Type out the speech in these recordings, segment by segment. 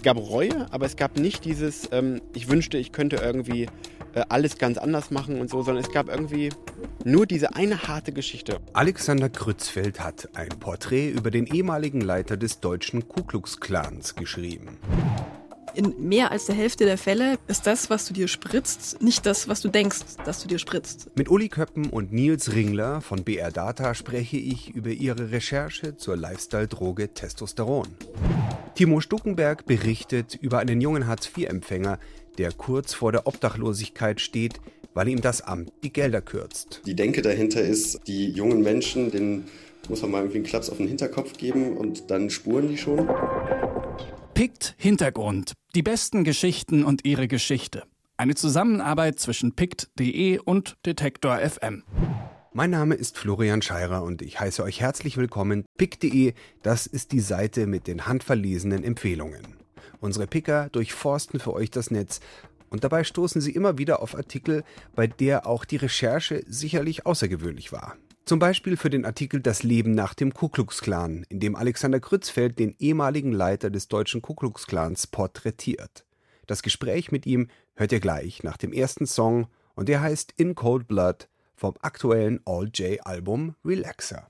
es gab Reue, aber es gab nicht dieses, ähm, ich wünschte, ich könnte irgendwie äh, alles ganz anders machen und so, sondern es gab irgendwie nur diese eine harte Geschichte. Alexander Krützfeld hat ein Porträt über den ehemaligen Leiter des deutschen Ku Klux Klans geschrieben. In mehr als der Hälfte der Fälle ist das, was du dir spritzt, nicht das, was du denkst, dass du dir spritzt. Mit Uli Köppen und Nils Ringler von BR Data spreche ich über ihre Recherche zur Lifestyle-Droge Testosteron. Timo Stuckenberg berichtet über einen jungen Hartz-IV-Empfänger, der kurz vor der Obdachlosigkeit steht, weil ihm das Amt die Gelder kürzt. Die Denke dahinter ist, die jungen Menschen, denen muss man mal irgendwie einen Klaps auf den Hinterkopf geben und dann spuren die schon. Pict Hintergrund. Die besten Geschichten und ihre Geschichte. Eine Zusammenarbeit zwischen pict.de und Detektor FM. Mein Name ist Florian Scheirer und ich heiße euch herzlich willkommen. Pick.de, das ist die Seite mit den handverlesenen Empfehlungen. Unsere Picker durchforsten für euch das Netz und dabei stoßen sie immer wieder auf Artikel, bei der auch die Recherche sicherlich außergewöhnlich war. Zum Beispiel für den Artikel Das Leben nach dem Ku Klux Klan, in dem Alexander Krützfeld den ehemaligen Leiter des deutschen Ku Klux Klans porträtiert. Das Gespräch mit ihm hört ihr gleich nach dem ersten Song und der heißt In Cold Blood vom aktuellen All-J-Album Relaxer.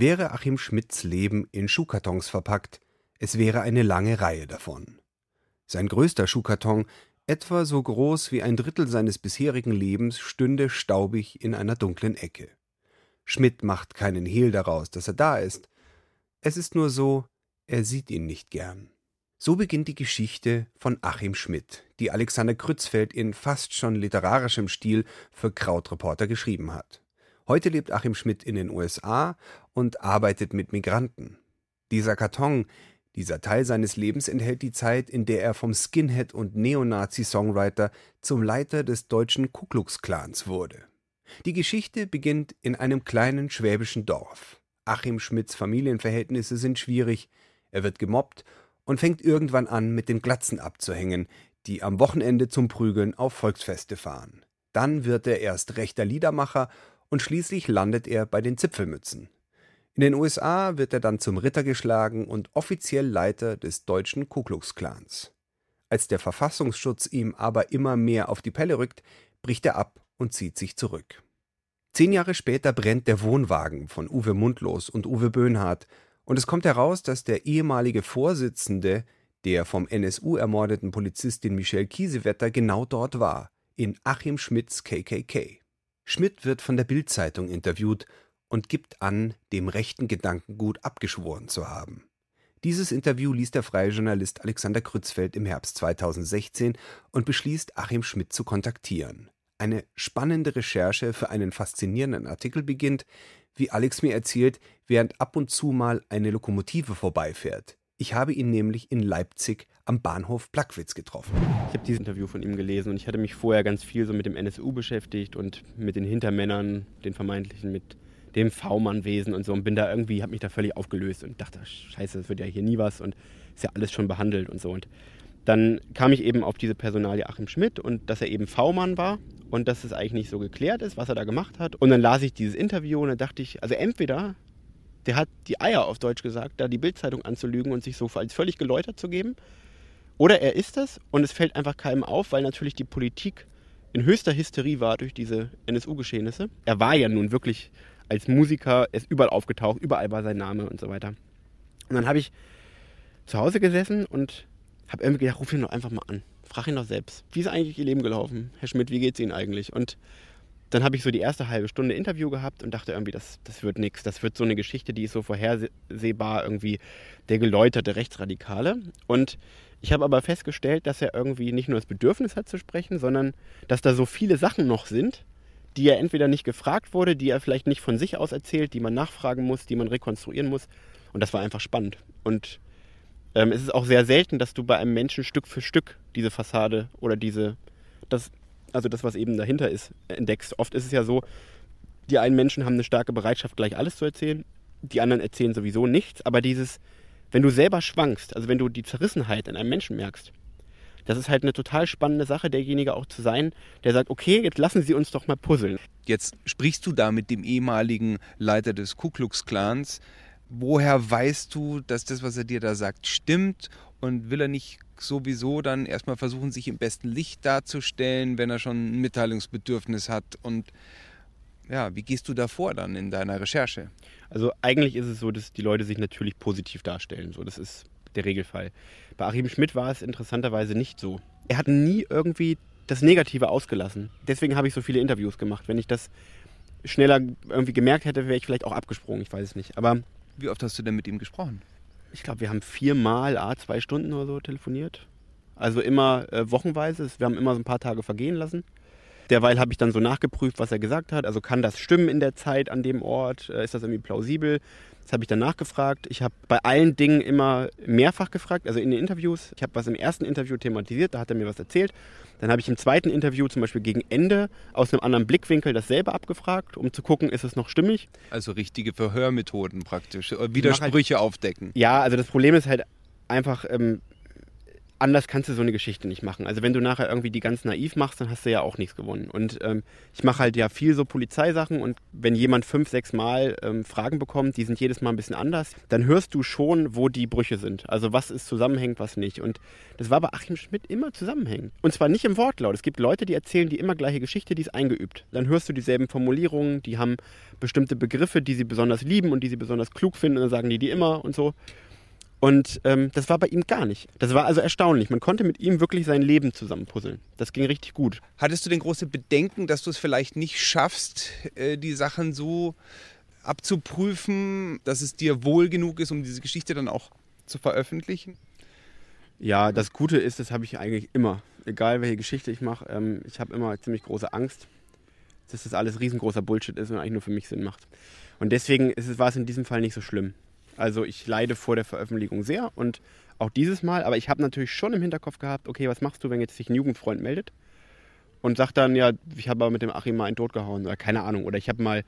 Wäre Achim Schmidts Leben in Schuhkartons verpackt, es wäre eine lange Reihe davon. Sein größter Schuhkarton, etwa so groß wie ein Drittel seines bisherigen Lebens, stünde staubig in einer dunklen Ecke. Schmidt macht keinen Hehl daraus, dass er da ist. Es ist nur so, er sieht ihn nicht gern. So beginnt die Geschichte von Achim Schmidt, die Alexander Krützfeld in fast schon literarischem Stil für Krautreporter geschrieben hat. Heute lebt Achim Schmidt in den USA und arbeitet mit Migranten. Dieser Karton, dieser Teil seines Lebens enthält die Zeit, in der er vom Skinhead und Neonazi-Songwriter zum Leiter des deutschen Ku Klux Klans wurde. Die Geschichte beginnt in einem kleinen schwäbischen Dorf. Achim Schmidts Familienverhältnisse sind schwierig, er wird gemobbt und fängt irgendwann an, mit den Glatzen abzuhängen, die am Wochenende zum Prügeln auf Volksfeste fahren. Dann wird er erst rechter Liedermacher und schließlich landet er bei den Zipfelmützen. In den USA wird er dann zum Ritter geschlagen und offiziell Leiter des deutschen Ku Klux Klans. Als der Verfassungsschutz ihm aber immer mehr auf die Pelle rückt, bricht er ab und zieht sich zurück. Zehn Jahre später brennt der Wohnwagen von Uwe Mundlos und Uwe Böhnhardt und es kommt heraus, dass der ehemalige Vorsitzende der vom NSU ermordeten Polizistin Michelle Kiesewetter genau dort war, in Achim Schmidts KKK. Schmidt wird von der Bild-Zeitung interviewt und gibt an, dem rechten Gedankengut abgeschworen zu haben. Dieses Interview liest der freie Journalist Alexander Krützfeld im Herbst 2016 und beschließt, Achim Schmidt zu kontaktieren eine spannende Recherche für einen faszinierenden Artikel beginnt, wie Alex mir erzählt, während ab und zu mal eine Lokomotive vorbeifährt. Ich habe ihn nämlich in Leipzig am Bahnhof Plagwitz getroffen. Ich habe dieses Interview von ihm gelesen und ich hatte mich vorher ganz viel so mit dem NSU beschäftigt und mit den Hintermännern, den vermeintlichen, mit dem V-Mann-Wesen und so und bin da irgendwie, habe mich da völlig aufgelöst und dachte, scheiße, das wird ja hier nie was und ist ja alles schon behandelt und so. Und dann kam ich eben auf diese Personalie Achim Schmidt und dass er eben V-Mann war und dass es eigentlich nicht so geklärt ist, was er da gemacht hat. Und dann las ich dieses Interview und dann dachte ich, also entweder der hat die Eier auf Deutsch gesagt, da die Bildzeitung anzulügen und sich so als völlig geläutert zu geben. Oder er ist es und es fällt einfach keinem auf, weil natürlich die Politik in höchster Hysterie war durch diese NSU-Geschehnisse. Er war ja nun wirklich als Musiker, er ist überall aufgetaucht, überall war sein Name und so weiter. Und dann habe ich zu Hause gesessen und habe irgendwie gedacht, ruf ihn doch einfach mal an. Frag ihn doch selbst. Wie ist eigentlich Ihr Leben gelaufen? Herr Schmidt, wie geht's Ihnen eigentlich? Und dann habe ich so die erste halbe Stunde Interview gehabt und dachte irgendwie, das, das wird nichts. Das wird so eine Geschichte, die ist so vorhersehbar, irgendwie der geläuterte Rechtsradikale. Und ich habe aber festgestellt, dass er irgendwie nicht nur das Bedürfnis hat zu sprechen, sondern dass da so viele Sachen noch sind, die er entweder nicht gefragt wurde, die er vielleicht nicht von sich aus erzählt, die man nachfragen muss, die man rekonstruieren muss. Und das war einfach spannend. Und ähm, es ist auch sehr selten, dass du bei einem Menschen Stück für Stück diese Fassade oder diese, das, also das, was eben dahinter ist, entdeckst. Oft ist es ja so, die einen Menschen haben eine starke Bereitschaft, gleich alles zu erzählen, die anderen erzählen sowieso nichts, aber dieses, wenn du selber schwankst, also wenn du die Zerrissenheit in einem Menschen merkst, Das ist halt eine total spannende Sache, derjenige auch zu sein, der sagt, okay, jetzt lassen Sie uns doch mal puzzeln. Jetzt sprichst du da mit dem ehemaligen Leiter des Ku Klux Klans. Woher weißt du, dass das, was er dir da sagt, stimmt? Und will er nicht sowieso dann erstmal versuchen, sich im besten Licht darzustellen, wenn er schon ein Mitteilungsbedürfnis hat? Und ja, wie gehst du da vor dann in deiner Recherche? Also eigentlich ist es so, dass die Leute sich natürlich positiv darstellen. So, das ist der Regelfall. Bei Achim Schmidt war es interessanterweise nicht so. Er hat nie irgendwie das Negative ausgelassen. Deswegen habe ich so viele Interviews gemacht. Wenn ich das schneller irgendwie gemerkt hätte, wäre ich vielleicht auch abgesprungen. Ich weiß es nicht. Aber wie oft hast du denn mit ihm gesprochen? Ich glaube, wir haben viermal, a zwei Stunden oder so telefoniert. Also immer äh, wochenweise. Wir haben immer so ein paar Tage vergehen lassen. Derweil habe ich dann so nachgeprüft, was er gesagt hat. Also kann das stimmen in der Zeit an dem Ort? Äh, ist das irgendwie plausibel? Das habe ich dann nachgefragt. Ich habe bei allen Dingen immer mehrfach gefragt, also in den Interviews. Ich habe was im ersten Interview thematisiert, da hat er mir was erzählt. Dann habe ich im zweiten Interview zum Beispiel gegen Ende aus einem anderen Blickwinkel dasselbe abgefragt, um zu gucken, ist es noch stimmig. Also richtige Verhörmethoden praktisch, äh, Widersprüche halt, aufdecken. Ja, also das Problem ist halt einfach, ähm, anders kannst du so eine Geschichte nicht machen. Also wenn du nachher irgendwie die ganz naiv machst, dann hast du ja auch nichts gewonnen. Und ähm, ich mache halt ja viel so Polizeisachen und wenn jemand fünf, sechs Mal ähm, Fragen bekommt, die sind jedes Mal ein bisschen anders, dann hörst du schon, wo die Brüche sind. Also was ist zusammenhängt, was nicht. Und das war bei Achim Schmidt immer zusammenhängend. Und zwar nicht im Wortlaut. Es gibt Leute, die erzählen die immer gleiche Geschichte, die ist eingeübt. Dann hörst du dieselben Formulierungen, die haben bestimmte Begriffe, die sie besonders lieben und die sie besonders klug finden und dann sagen die die immer und so. Und ähm, das war bei ihm gar nicht. Das war also erstaunlich. Man konnte mit ihm wirklich sein Leben zusammenpuzzeln. Das ging richtig gut. Hattest du denn große Bedenken, dass du es vielleicht nicht schaffst, äh, die Sachen so abzuprüfen, dass es dir wohl genug ist, um diese Geschichte dann auch zu veröffentlichen? Ja, das Gute ist, das habe ich eigentlich immer. Egal welche Geschichte ich mache, ähm, ich habe immer ziemlich große Angst, dass das alles riesengroßer Bullshit ist und eigentlich nur für mich Sinn macht. Und deswegen ist es, war es in diesem Fall nicht so schlimm. Also ich leide vor der Veröffentlichung sehr und auch dieses Mal, aber ich habe natürlich schon im Hinterkopf gehabt, okay, was machst du, wenn jetzt sich ein Jugendfreund meldet und sagt dann, ja, ich habe aber mit dem Achim mal einen Tod gehauen oder keine Ahnung oder ich habe mal,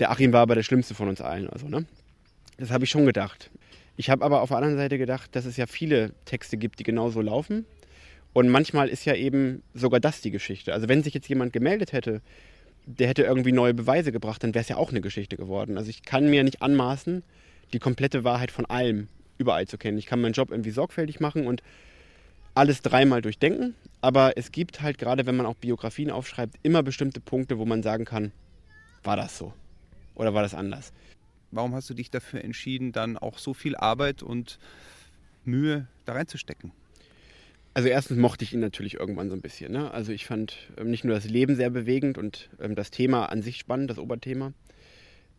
der Achim war aber der Schlimmste von uns allen, also ne? Das habe ich schon gedacht. Ich habe aber auf der anderen Seite gedacht, dass es ja viele Texte gibt, die genauso laufen. Und manchmal ist ja eben sogar das die Geschichte. Also wenn sich jetzt jemand gemeldet hätte, der hätte irgendwie neue Beweise gebracht, dann wäre es ja auch eine Geschichte geworden. Also ich kann mir nicht anmaßen, die komplette Wahrheit von allem überall zu kennen. Ich kann meinen Job irgendwie sorgfältig machen und alles dreimal durchdenken, aber es gibt halt gerade, wenn man auch Biografien aufschreibt, immer bestimmte Punkte, wo man sagen kann, war das so oder war das anders. Warum hast du dich dafür entschieden, dann auch so viel Arbeit und Mühe da reinzustecken? Also erstens mochte ich ihn natürlich irgendwann so ein bisschen. Ne? Also ich fand ähm, nicht nur das Leben sehr bewegend und ähm, das Thema an sich spannend, das Oberthema.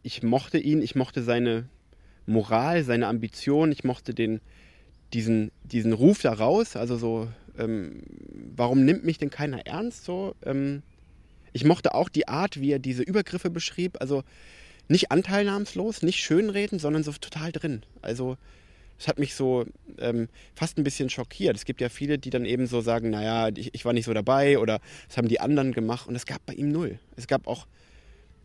Ich mochte ihn, ich mochte seine Moral, seine Ambition. Ich mochte den, diesen, diesen Ruf da raus. Also so, ähm, warum nimmt mich denn keiner ernst? So, ähm, ich mochte auch die Art, wie er diese Übergriffe beschrieb. Also nicht anteilnahmslos, nicht schönreden, sondern so total drin. Also das hat mich so ähm, fast ein bisschen schockiert. Es gibt ja viele, die dann eben so sagen, naja, ich, ich war nicht so dabei oder das haben die anderen gemacht. Und es gab bei ihm null. Es gab auch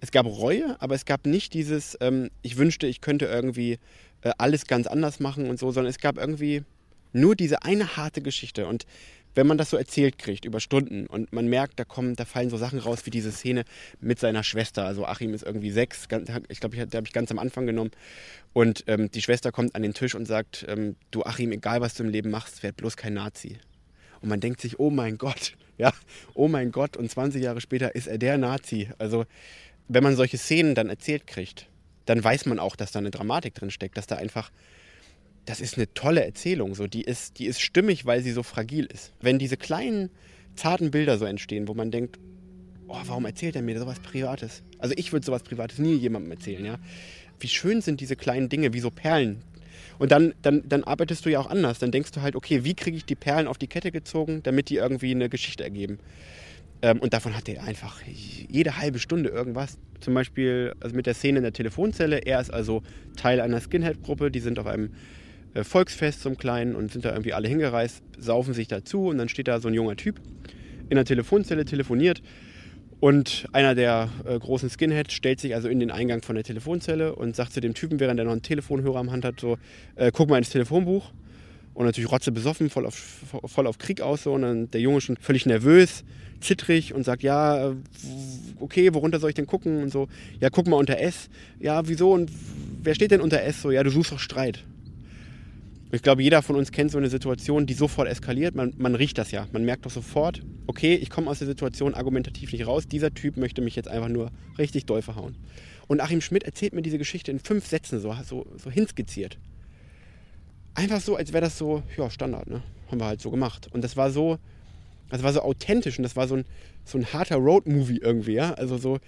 es gab Reue, aber es gab nicht dieses, ähm, ich wünschte, ich könnte irgendwie äh, alles ganz anders machen und so, sondern es gab irgendwie nur diese eine harte Geschichte. Und wenn man das so erzählt kriegt über Stunden und man merkt, da kommen, da fallen so Sachen raus wie diese Szene mit seiner Schwester. Also Achim ist irgendwie sechs, ich glaube, der habe ich ganz am Anfang genommen. Und ähm, die Schwester kommt an den Tisch und sagt, ähm, du Achim, egal was du im Leben machst, werd bloß kein Nazi. Und man denkt sich, oh mein Gott, ja, oh mein Gott. Und 20 Jahre später ist er der Nazi. Also wenn man solche Szenen dann erzählt kriegt, dann weiß man auch, dass da eine Dramatik drin steckt, dass da einfach das ist eine tolle Erzählung, so die ist die ist stimmig, weil sie so fragil ist. Wenn diese kleinen zarten Bilder so entstehen, wo man denkt, oh, warum erzählt er mir sowas Privates? Also ich würde sowas Privates nie jemandem erzählen, ja. Wie schön sind diese kleinen Dinge, wie so Perlen. Und dann, dann, dann arbeitest du ja auch anders. Dann denkst du halt, okay, wie kriege ich die Perlen auf die Kette gezogen, damit die irgendwie eine Geschichte ergeben. Ähm, und davon hat er einfach jede halbe Stunde irgendwas. Zum Beispiel also mit der Szene in der Telefonzelle. Er ist also Teil einer Skinhead-Gruppe. Die sind auf einem äh, Volksfest zum Kleinen und sind da irgendwie alle hingereist, saufen sich dazu und dann steht da so ein junger Typ in der Telefonzelle, telefoniert. Und einer der äh, großen Skinheads stellt sich also in den Eingang von der Telefonzelle und sagt zu dem Typen, während er noch einen Telefonhörer am Hand hat, so, äh, guck mal ins Telefonbuch. Und natürlich rotze besoffen, voll auf, voll auf Krieg aus. So. Und dann der Junge schon völlig nervös, zittrig und sagt, ja, okay, worunter soll ich denn gucken? Und so, ja, guck mal unter S. Ja, wieso? Und wer steht denn unter S? So, ja, du suchst doch Streit. ich glaube, jeder von uns kennt so eine Situation, die sofort eskaliert. Man, man riecht das ja. Man merkt doch sofort, okay, ich komme aus der Situation argumentativ nicht raus. Dieser Typ möchte mich jetzt einfach nur richtig doll verhauen. Und Achim Schmidt erzählt mir diese Geschichte in fünf Sätzen, so, so, so hinskizziert einfach so, als wäre das so, ja, Standard, ne? Haben wir halt so gemacht. Und das war so, das war so authentisch und das war so ein, so ein harter Road-Movie irgendwie, ja? Also so,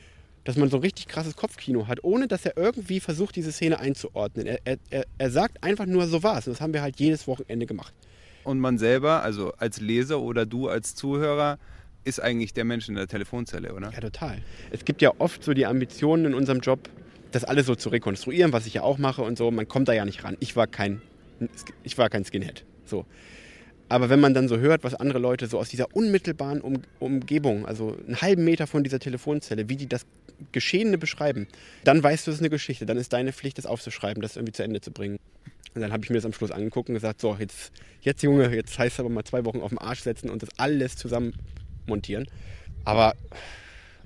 dass man so ein richtig krasses Kopfkino hat, ohne dass er irgendwie versucht, diese Szene einzuordnen. Er, er, er sagt einfach nur, so war es. Und das haben wir halt jedes Wochenende gemacht. Und man selber, also als Leser oder du als Zuhörer, ist eigentlich der Mensch in der Telefonzelle, oder? Ja, total. Es gibt ja oft so die Ambitionen in unserem Job, das alles so zu rekonstruieren, was ich ja auch mache und so. Man kommt da ja nicht ran. Ich war kein ich war kein Skinhead. So. Aber wenn man dann so hört, was andere Leute so aus dieser unmittelbaren um Umgebung, also einen halben Meter von dieser Telefonzelle, wie die das Geschehene beschreiben, dann weißt du, es ist eine Geschichte. Dann ist deine Pflicht, das aufzuschreiben, das irgendwie zu Ende zu bringen. Und dann habe ich mir das am Schluss angeguckt und gesagt, so, jetzt, jetzt Junge, jetzt heißt es aber mal zwei Wochen auf den Arsch setzen und das alles zusammen montieren. Aber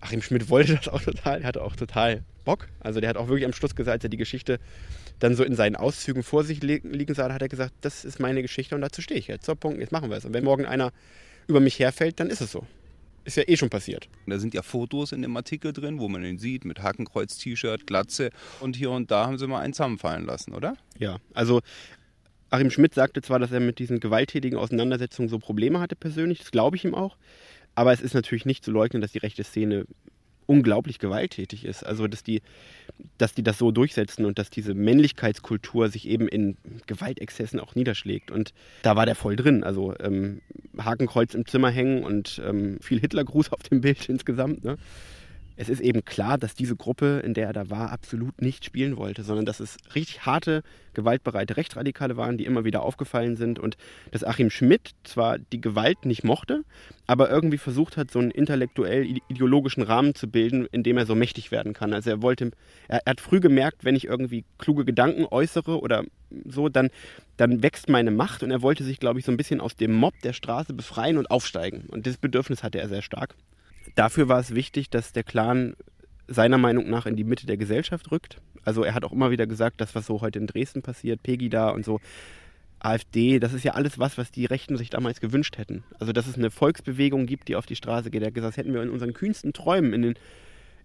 Achim Schmidt wollte das auch total, er hatte auch total Bock. Also der hat auch wirklich am Schluss gesagt, als er die Geschichte dann so in seinen Auszügen vor sich liegen sah, hat er gesagt, das ist meine Geschichte und dazu stehe ich jetzt. So, Punkt, jetzt machen wir es. Und wenn morgen einer über mich herfällt, dann ist es so. Ist ja eh schon passiert. Da sind ja Fotos in dem Artikel drin, wo man ihn sieht, mit Hakenkreuz-T-Shirt, Glatze. Und hier und da haben sie mal einen zusammenfallen lassen, oder? Ja, also Achim Schmidt sagte zwar, dass er mit diesen gewalttätigen Auseinandersetzungen so Probleme hatte persönlich, das glaube ich ihm auch. Aber es ist natürlich nicht zu leugnen, dass die rechte Szene unglaublich gewalttätig ist. Also dass die, dass die das so durchsetzen und dass diese Männlichkeitskultur sich eben in Gewaltexzessen auch niederschlägt. Und da war der voll drin. Also ähm, Hakenkreuz im Zimmer hängen und ähm, viel Hitlergruß auf dem Bild insgesamt. Ne? Es ist eben klar, dass diese Gruppe, in der er da war, absolut nicht spielen wollte, sondern dass es richtig harte, gewaltbereite Rechtsradikale waren, die immer wieder aufgefallen sind und dass Achim Schmidt zwar die Gewalt nicht mochte, aber irgendwie versucht hat, so einen intellektuell-ideologischen Rahmen zu bilden, in dem er so mächtig werden kann. Also er wollte, er, hat früh gemerkt, wenn ich irgendwie kluge Gedanken äußere oder so, dann, dann wächst meine Macht und er wollte sich, glaube ich, so ein bisschen aus dem Mob der Straße befreien und aufsteigen. Und dieses Bedürfnis hatte er sehr stark dafür war es wichtig, dass der Clan seiner Meinung nach in die Mitte der Gesellschaft rückt. Also er hat auch immer wieder gesagt, das, was so heute in Dresden passiert, Pegida und so, AfD, das ist ja alles was, was die Rechten sich damals gewünscht hätten. Also dass es eine Volksbewegung gibt, die auf die Straße geht. Er hat gesagt, das hätten wir in unseren kühnsten Träumen in den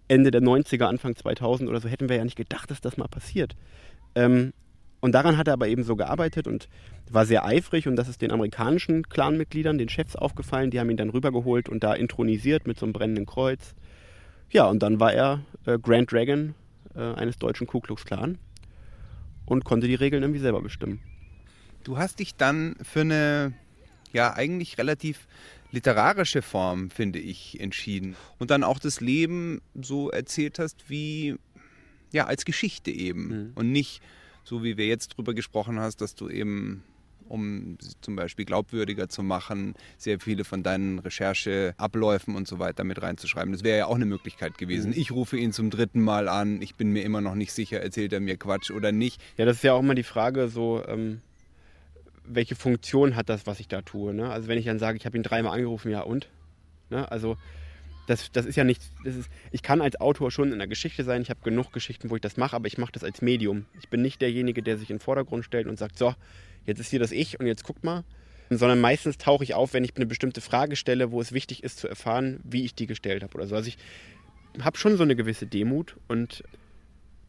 Ende der 90er, Anfang 2000 oder so, hätten wir ja nicht gedacht, dass das mal passiert. Ähm, und daran hat er aber eben so gearbeitet und war sehr eifrig und das ist den amerikanischen Clanmitgliedern, den Chefs aufgefallen. Die haben ihn dann rübergeholt und da intronisiert mit so einem brennenden Kreuz. Ja, und dann war er äh, Grand Dragon äh, eines deutschen Ku Klux Klan und konnte die Regeln irgendwie selber bestimmen. Du hast dich dann für eine, ja, eigentlich relativ literarische Form, finde ich, entschieden. Und dann auch das Leben so erzählt hast, wie, ja, als Geschichte eben. Mhm. Und nicht so wie wir jetzt drüber gesprochen hast, dass du eben um zum Beispiel glaubwürdiger zu machen, sehr viele von deinen Rechercheabläufen und so weiter mit reinzuschreiben. Das wäre ja auch eine Möglichkeit gewesen. Mhm. Ich rufe ihn zum dritten Mal an, ich bin mir immer noch nicht sicher, erzählt er mir Quatsch oder nicht. Ja, das ist ja auch immer die Frage, so ähm, welche Funktion hat das, was ich da tue. Ne? Also wenn ich dann sage, ich habe ihn dreimal angerufen, ja und? Ne? Also das, das ist ja nicht, das ist, ich kann als Autor schon in der Geschichte sein, ich habe genug Geschichten, wo ich das mache, aber ich mache das als Medium. Ich bin nicht derjenige, der sich in den Vordergrund stellt und sagt, so, jetzt ist hier das Ich und jetzt guckt mal. Sondern meistens tauche ich auf, wenn ich eine bestimmte Frage stelle, wo es wichtig ist zu erfahren, wie ich die gestellt habe oder so. Also ich habe schon so eine gewisse Demut und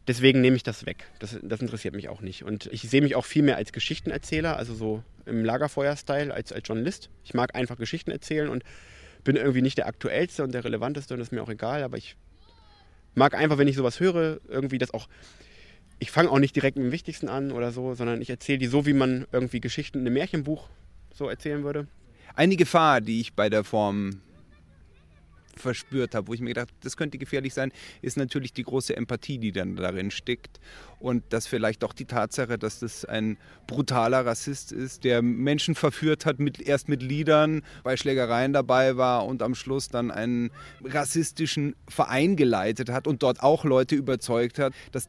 deswegen nehme ich das weg. Das, das, interessiert mich auch nicht. Und ich sehe mich auch viel mehr als Geschichtenerzähler, also so im Lagerfeuer-Style als als Journalist. Ich mag einfach Geschichten erzählen und bin irgendwie nicht der aktuellste und der relevanteste und das ist mir auch egal, aber ich mag einfach, wenn ich sowas höre, irgendwie das auch. Ich fange auch nicht direkt mit dem Wichtigsten an oder so, sondern ich erzähle die so, wie man irgendwie Geschichten in einem Märchenbuch so erzählen würde. Eine Gefahr, die ich bei der Form verspürt habe, wo ich mir gedacht habe, das könnte gefährlich sein, ist natürlich die große Empathie, die dann darin steckt. Und dass vielleicht auch die Tatsache, dass das ein brutaler Rassist ist, der Menschen verführt hat, mit, erst mit Liedern, bei Schlägereien dabei war und am Schluss dann einen rassistischen Verein geleitet hat und dort auch Leute überzeugt hat, dass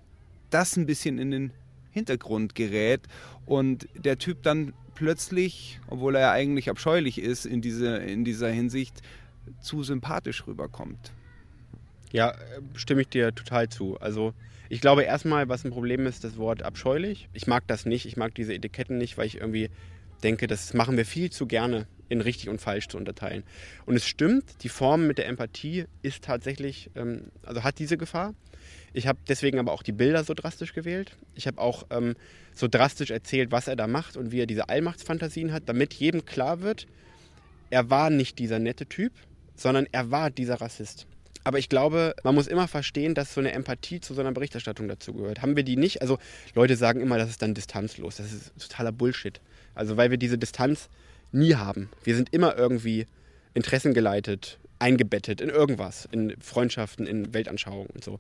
das ein bisschen in den Hintergrund gerät und der Typ dann plötzlich, obwohl er eigentlich abscheulich ist in, diese, in dieser Hinsicht, zu sympathisch rüberkommt. Ja, äh, stimme ich dir total zu. Also ich glaube erstmal, was ein Problem ist, das Wort abscheulich. Ich mag das nicht, ich mag diese Etiketten nicht, weil ich irgendwie denke, das machen wir viel zu gerne in richtig und falsch zu unterteilen. Und es stimmt, die Form mit der Empathie ist tatsächlich, ähm, also hat diese Gefahr. Ich habe deswegen aber auch die Bilder so drastisch gewählt. Ich habe auch ähm, so drastisch erzählt, was er da macht und wie er diese Allmachtsfantasien hat, damit jedem klar wird, er war nicht dieser nette Typ, sondern er war dieser Rassist. Aber ich glaube, man muss immer verstehen, dass so eine Empathie zu so einer Berichterstattung dazugehört. Haben wir die nicht? Also Leute sagen immer, das ist dann distanzlos. Das ist totaler Bullshit. Also weil wir diese Distanz nie haben. Wir sind immer irgendwie interessengeleitet, eingebettet in irgendwas, in Freundschaften, in Weltanschauungen und so.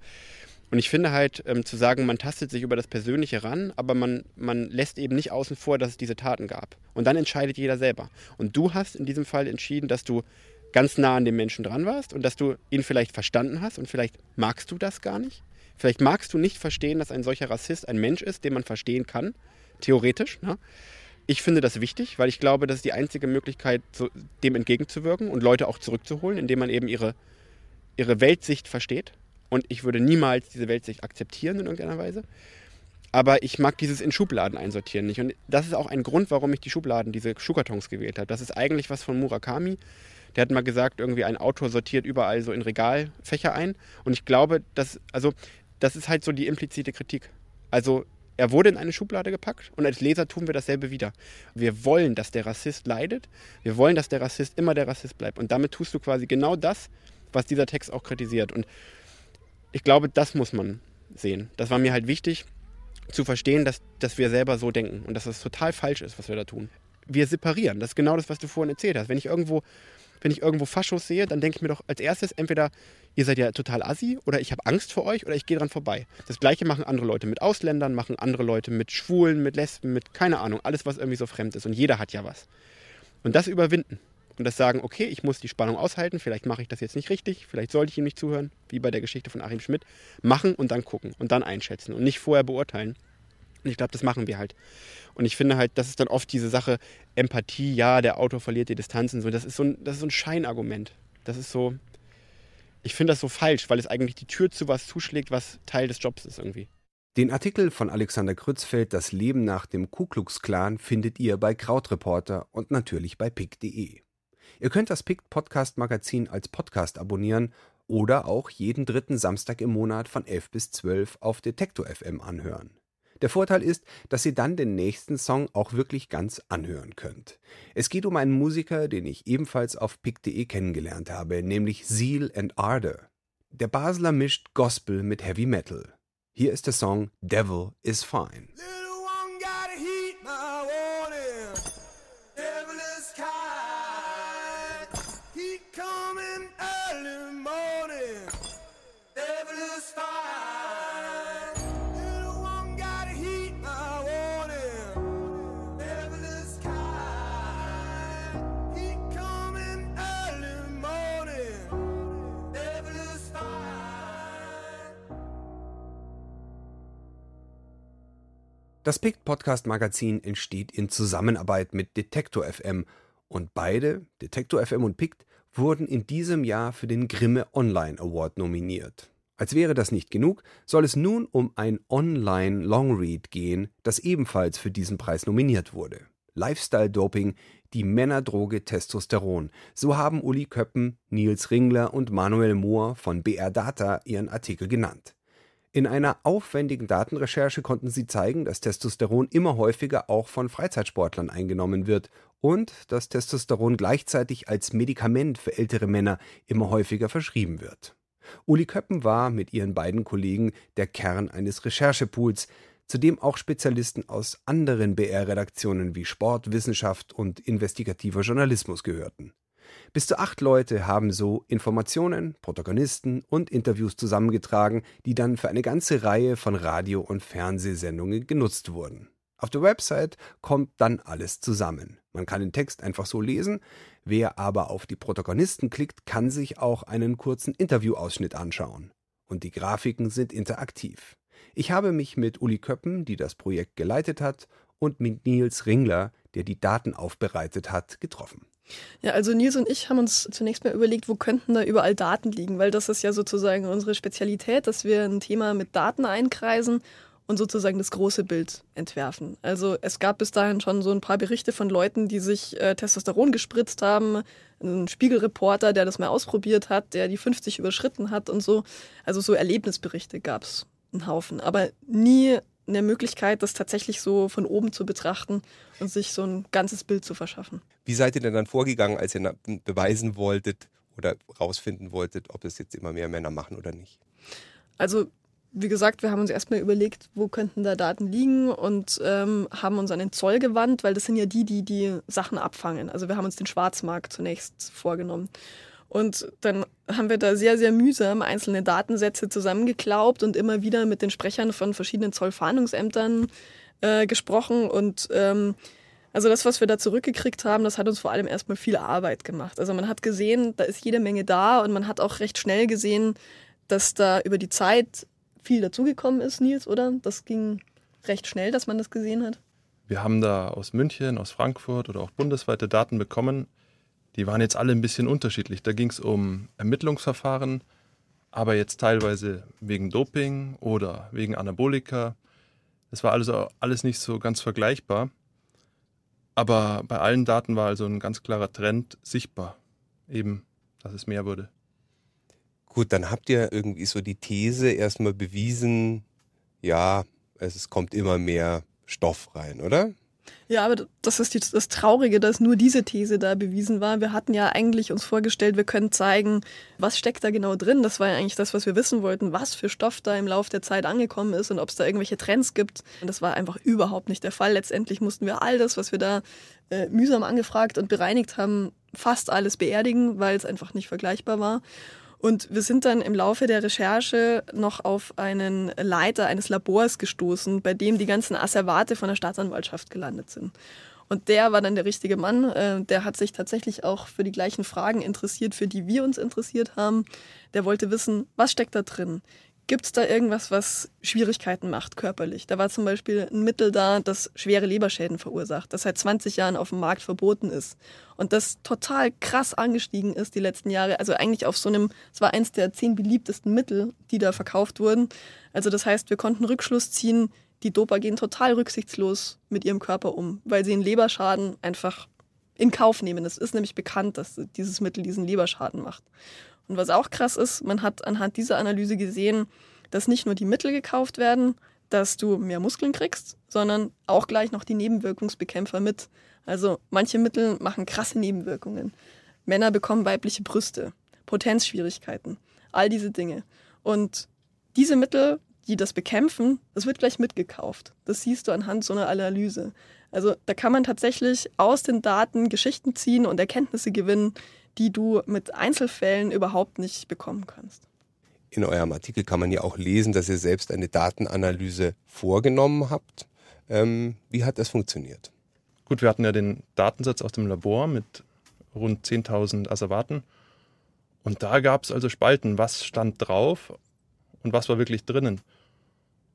Und ich finde halt, ähm, zu sagen, man tastet sich über das Persönliche ran, aber man, man lässt eben nicht außen vor, dass es diese Taten gab. Und dann entscheidet jeder selber. Und du hast in diesem Fall entschieden, dass du ganz nah an dem Menschen dran warst und dass du ihn vielleicht verstanden hast und vielleicht magst du das gar nicht. Vielleicht magst du nicht verstehen, dass ein solcher Rassist ein Mensch ist, den man verstehen kann, theoretisch. Ne? Ich finde das wichtig, weil ich glaube, das ist die einzige Möglichkeit, dem entgegenzuwirken und Leute auch zurückzuholen, indem man eben ihre, ihre Weltsicht versteht. Und ich würde niemals diese Weltsicht akzeptieren in irgendeiner Weise. Aber ich mag dieses in Schubladen einsortieren nicht. Und das ist auch ein Grund, warum ich die Schubladen, diese Schuhkartons gewählt habe. Das ist eigentlich was von Murakami. Der hat mal gesagt, irgendwie ein Autor sortiert überall so in Regalfächer ein. Und ich glaube, dass, also, das ist halt so die implizite Kritik. Also er wurde in eine Schublade gepackt und als Leser tun wir dasselbe wieder. Wir wollen, dass der Rassist leidet. Wir wollen, dass der Rassist immer der Rassist bleibt. Und damit tust du quasi genau das, was dieser Text auch kritisiert. Und ich glaube, das muss man sehen. Das war mir halt wichtig zu verstehen, dass, dass wir selber so denken und dass das total falsch ist, was wir da tun. Wir separieren. Das ist genau das, was du vorhin erzählt hast. Wenn ich irgendwo wenn ich irgendwo Faschos sehe, dann denke ich mir doch als erstes entweder, ihr seid ja total assi oder ich habe Angst vor euch oder ich gehe dran vorbei. Das gleiche machen andere Leute mit Ausländern, machen andere Leute mit Schwulen, mit Lesben, mit keine Ahnung, alles, was irgendwie so fremd ist. Und jeder hat ja was. Und das überwinden. Und das sagen, okay, ich muss die Spannung aushalten, vielleicht mache ich das jetzt nicht richtig, vielleicht sollte ich ihm nicht zuhören, wie bei der Geschichte von Achim Schmidt. Machen und dann gucken und dann einschätzen und nicht vorher beurteilen. Und ich glaube, das machen wir halt. Und ich finde halt, das ist dann oft diese Sache, Empathie, ja, der Autor verliert die Distanzen. So, das, ist so ein, das ist so ein Scheinargument. Das ist so, ich finde das so falsch, weil es eigentlich die Tür zu was zuschlägt, was Teil des Jobs ist irgendwie. Den Artikel von Alexander Krützfeld Das Leben nach dem Ku Klux Klan findet ihr bei Krautreporter und natürlich bei pick.de. Ihr könnt das Pick Podcast Magazin als Podcast abonnieren oder auch jeden dritten Samstag im Monat von 11 bis 12 auf Detektor FM anhören. Der Vorteil ist, dass ihr dann den nächsten Song auch wirklich ganz anhören könnt. Es geht um einen Musiker, den ich ebenfalls auf pick.de kennengelernt habe, nämlich Zeal and Ardor. Der Basler mischt Gospel mit Heavy Metal. Hier ist der Song Devil is Fine. Das PICT Podcast Magazin entsteht in Zusammenarbeit mit Detektor FM und beide, Detektor FM und PICT, wurden in diesem Jahr für den Grimme Online Award nominiert. Als wäre das nicht genug, soll es nun um ein Online Longread gehen, das ebenfalls für diesen Preis nominiert wurde. Lifestyle Doping, die Männerdroge Testosteron. So haben Uli Köppen, Nils Ringler und Manuel Mohr von BR Data ihren Artikel genannt. In einer aufwendigen Datenrecherche konnten sie zeigen, dass Testosteron immer häufiger auch von Freizeitsportlern eingenommen wird und dass Testosteron gleichzeitig als Medikament für ältere Männer immer häufiger verschrieben wird. Uli Köppen war mit ihren beiden Kollegen der Kern eines Recherchepools, zu dem auch Spezialisten aus anderen BR-Redaktionen wie Sport, Wissenschaft und investigativer Journalismus gehörten. Bis zu acht Leute haben so Informationen, Protagonisten und Interviews zusammengetragen, die dann für eine ganze Reihe von Radio- und Fernsehsendungen genutzt wurden. Auf der Website kommt dann alles zusammen. Man kann den Text einfach so lesen. Wer aber auf die Protagonisten klickt, kann sich auch einen kurzen Interviewausschnitt anschauen. Und die Grafiken sind interaktiv. Ich habe mich mit Uli Köppen, die das Projekt geleitet hat, und mit Nils Ringler, der die Daten aufbereitet hat, getroffen. Ja, also Nils und ich haben uns zunächst mal überlegt, wo könnten da überall Daten liegen, weil das ist ja sozusagen unsere Spezialität, dass wir ein Thema mit Daten einkreisen und sozusagen das große Bild entwerfen. Also es gab bis dahin schon so ein paar Berichte von Leuten, die sich äh, Testosteron gespritzt haben, ein Spiegelreporter, der das mal ausprobiert hat, der die 50 überschritten hat und so. Also so Erlebnisberichte gab es einen Haufen, aber nie eine Möglichkeit, das tatsächlich so von oben zu betrachten und sich so ein ganzes Bild zu verschaffen. Wie seid ihr denn dann vorgegangen, als ihr beweisen wolltet oder rausfinden wolltet, ob es jetzt immer mehr Männer machen oder nicht? Also wie gesagt, wir haben uns erstmal überlegt, wo könnten da Daten liegen und ähm, haben uns an den Zoll gewandt, weil das sind ja die, die die Sachen abfangen. Also wir haben uns den Schwarzmarkt zunächst vorgenommen. Und dann haben wir da sehr, sehr mühsam einzelne Datensätze zusammengeklaubt und immer wieder mit den Sprechern von verschiedenen Zollfahndungsämtern äh, gesprochen. Und ähm, also das, was wir da zurückgekriegt haben, das hat uns vor allem erstmal viel Arbeit gemacht. Also man hat gesehen, da ist jede Menge da und man hat auch recht schnell gesehen, dass da über die Zeit viel dazugekommen ist, Nils, oder? Das ging recht schnell, dass man das gesehen hat. Wir haben da aus München, aus Frankfurt oder auch bundesweite Daten bekommen, die waren jetzt alle ein bisschen unterschiedlich. Da ging es um Ermittlungsverfahren, aber jetzt teilweise wegen Doping oder wegen Anabolika. Es war also alles nicht so ganz vergleichbar. Aber bei allen Daten war also ein ganz klarer Trend sichtbar, eben, dass es mehr wurde. Gut, dann habt ihr irgendwie so die These erstmal bewiesen, ja, es kommt immer mehr Stoff rein, oder? Ja, aber das ist die, das Traurige, dass nur diese These da bewiesen war. Wir hatten ja eigentlich uns vorgestellt, wir können zeigen, was steckt da genau drin. Das war ja eigentlich das, was wir wissen wollten, was für Stoff da im Laufe der Zeit angekommen ist und ob es da irgendwelche Trends gibt. Und das war einfach überhaupt nicht der Fall. Letztendlich mussten wir all das, was wir da äh, mühsam angefragt und bereinigt haben, fast alles beerdigen, weil es einfach nicht vergleichbar war. Und wir sind dann im Laufe der Recherche noch auf einen Leiter eines Labors gestoßen, bei dem die ganzen Asservate von der Staatsanwaltschaft gelandet sind. Und der war dann der richtige Mann. Äh, der hat sich tatsächlich auch für die gleichen Fragen interessiert, für die wir uns interessiert haben. Der wollte wissen, was steckt da drin? Gibt es da irgendwas, was Schwierigkeiten macht körperlich? Da war zum Beispiel ein Mittel da, das schwere Leberschäden verursacht, das seit 20 Jahren auf dem Markt verboten ist und das total krass angestiegen ist die letzten Jahre. Also eigentlich auf so einem, es war eins der zehn beliebtesten Mittel, die da verkauft wurden. Also das heißt, wir konnten Rückschluss ziehen, die Doper gehen total rücksichtslos mit ihrem Körper um, weil sie einen Leberschaden einfach in Kauf nehmen. Es ist nämlich bekannt, dass dieses Mittel diesen Leberschaden macht. Und was auch krass ist, man hat anhand dieser Analyse gesehen, dass nicht nur die Mittel gekauft werden, dass du mehr Muskeln kriegst, sondern auch gleich noch die Nebenwirkungsbekämpfer mit. Also manche Mittel machen krasse Nebenwirkungen. Männer bekommen weibliche Brüste, Potenzschwierigkeiten, all diese Dinge. Und diese Mittel, die das bekämpfen, das wird gleich mitgekauft. Das siehst du anhand so einer Analyse. Also da kann man tatsächlich aus den Daten Geschichten ziehen und Erkenntnisse gewinnen, die du mit Einzelfällen überhaupt nicht bekommen kannst. In eurem Artikel kann man ja auch lesen, dass ihr selbst eine Datenanalyse vorgenommen habt. Ähm, wie hat das funktioniert? Gut, wir hatten ja den Datensatz aus dem Labor mit rund 10.000 Asservaten. Und da gab es also Spalten, was stand drauf und was war wirklich drinnen.